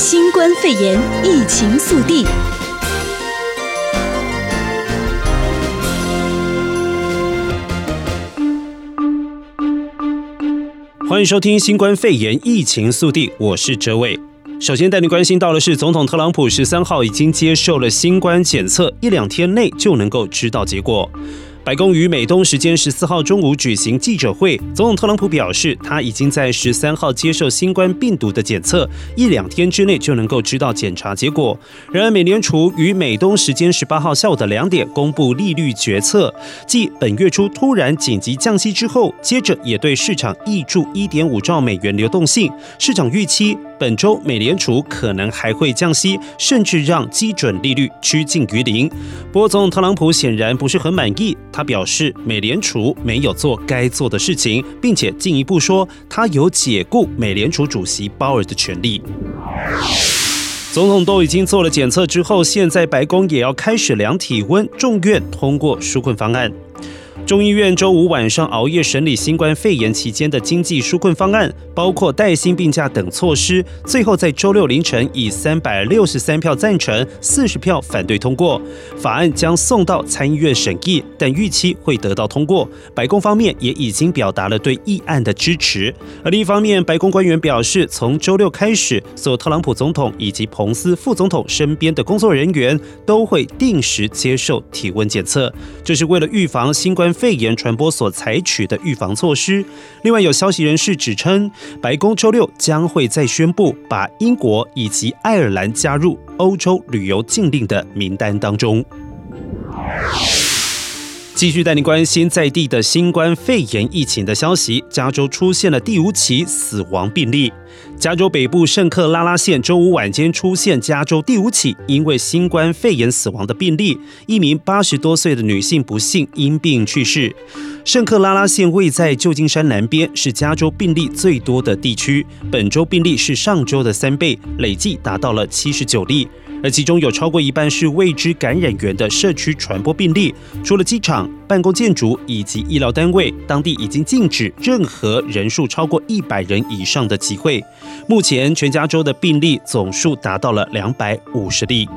新冠肺炎疫情速递。欢迎收听新冠肺炎疫情速递，我是哲伟。首先带你关心到的是，总统特朗普十三号已经接受了新冠检测，一两天内就能够知道结果。白宫于美东时间十四号中午举行记者会，总统特朗普表示，他已经在十三号接受新冠病毒的检测，一两天之内就能够知道检查结果。然而，美联储于美东时间十八号下午的两点公布利率决策，继本月初突然紧急降息之后，接着也对市场挹注一点五兆美元流动性，市场预期。本周美联储可能还会降息，甚至让基准利率趋近于零。不过，总统特朗普显然不是很满意，他表示美联储没有做该做的事情，并且进一步说他有解雇美联储主席鲍尔的权利。总统都已经做了检测之后，现在白宫也要开始量体温，众院通过纾困方案。众议院周五晚上熬夜审理新冠肺炎期间的经济纾困方案，包括带薪病假等措施，最后在周六凌晨以三百六十三票赞成、四十票反对通过。法案将送到参议院审议，但预期会得到通过。白宫方面也已经表达了对议案的支持。而另一方面，白宫官员表示，从周六开始，所有特朗普总统以及彭斯副总统身边的工作人员都会定时接受体温检测，这是为了预防新冠肺炎传播所采取的预防措施。另外，有消息人士指称，白宫周六将会再宣布把英国以及爱尔兰加入欧洲旅游禁令的名单当中。继续带你关心在地的新冠肺炎疫情的消息，加州出现了第五起死亡病例。加州北部圣克拉拉县周五晚间出现加州第五起因为新冠肺炎死亡的病例，一名八十多岁的女性不幸因病去世。圣克拉拉县位在旧金山南边，是加州病例最多的地区。本周病例是上周的三倍，累计达到了七十九例。而其中有超过一半是未知感染源的社区传播病例，除了机场、办公建筑以及医疗单位，当地已经禁止任何人数超过一百人以上的集会。目前全加州的病例总数达到了两百五十例。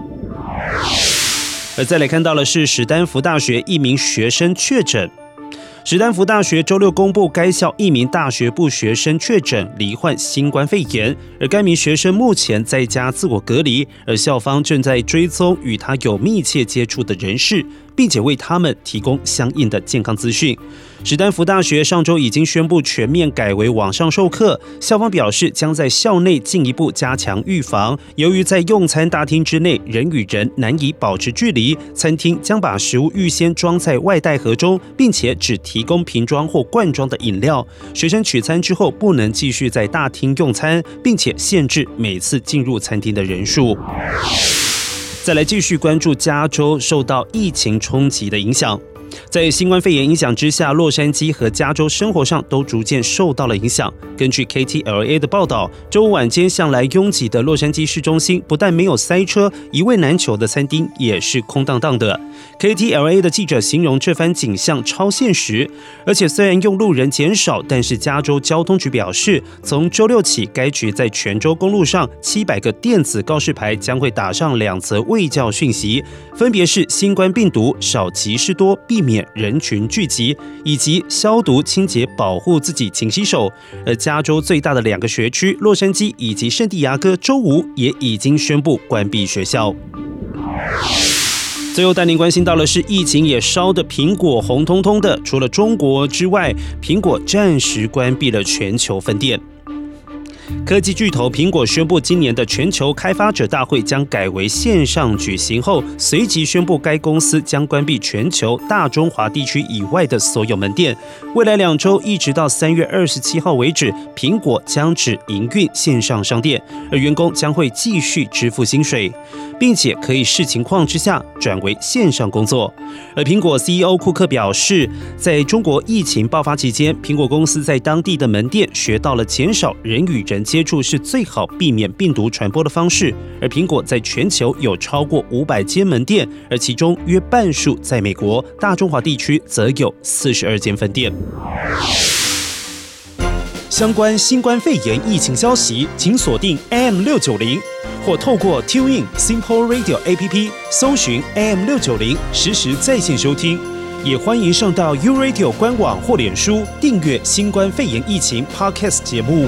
而再来看到的是史丹福大学一名学生确诊。史丹福大学周六公布，该校一名大学部学生确诊罹患新冠肺炎，而该名学生目前在家自我隔离，而校方正在追踪与他有密切接触的人士。并且为他们提供相应的健康资讯。史丹福大学上周已经宣布全面改为网上授课，校方表示将在校内进一步加强预防。由于在用餐大厅之内人与人难以保持距离，餐厅将把食物预先装在外带盒中，并且只提供瓶装或罐装的饮料。学生取餐之后不能继续在大厅用餐，并且限制每次进入餐厅的人数。再来继续关注加州受到疫情冲击的影响。在新冠肺炎影响之下，洛杉矶和加州生活上都逐渐受到了影响。根据 KTLA 的报道，周五晚间向来拥挤的洛杉矶市中心不但没有塞车，一位难求的餐厅也是空荡荡的。KTLA 的记者形容这番景象超现实。而且虽然用路人减少，但是加州交通局表示，从周六起，该局在全州公路上七百个电子告示牌将会打上两则卫教讯息，分别是新冠病毒少集市多，避免人群聚集，以及消毒清洁保护自己，勤洗手。而加州最大的两个学区洛杉矶以及圣地亚哥周五也已经宣布关闭学校。最后带您关心到的是，疫情也烧得苹果红彤彤的。除了中国之外，苹果暂时关闭了全球分店。科技巨头苹果宣布，今年的全球开发者大会将改为线上举行后，随即宣布该公司将关闭全球大中华地区以外的所有门店。未来两周，一直到三月二十七号为止，苹果将只营运线上商店，而员工将会继续支付薪水，并且可以视情况之下转为线上工作。而苹果 CEO 库克表示，在中国疫情爆发期间，苹果公司在当地的门店学到了减少人与人接触是最好避免病毒传播的方式，而苹果在全球有超过五百间门店，而其中约半数在美国，大中华地区则有四十二间分店。相关新冠肺炎疫情消息，请锁定 AM 六九零。或透过 TuneIn Simple Radio APP 搜寻 AM 六九零，实时在线收听。也欢迎上到 U Radio 官网或脸书订阅新冠肺炎疫情 Podcast 节目。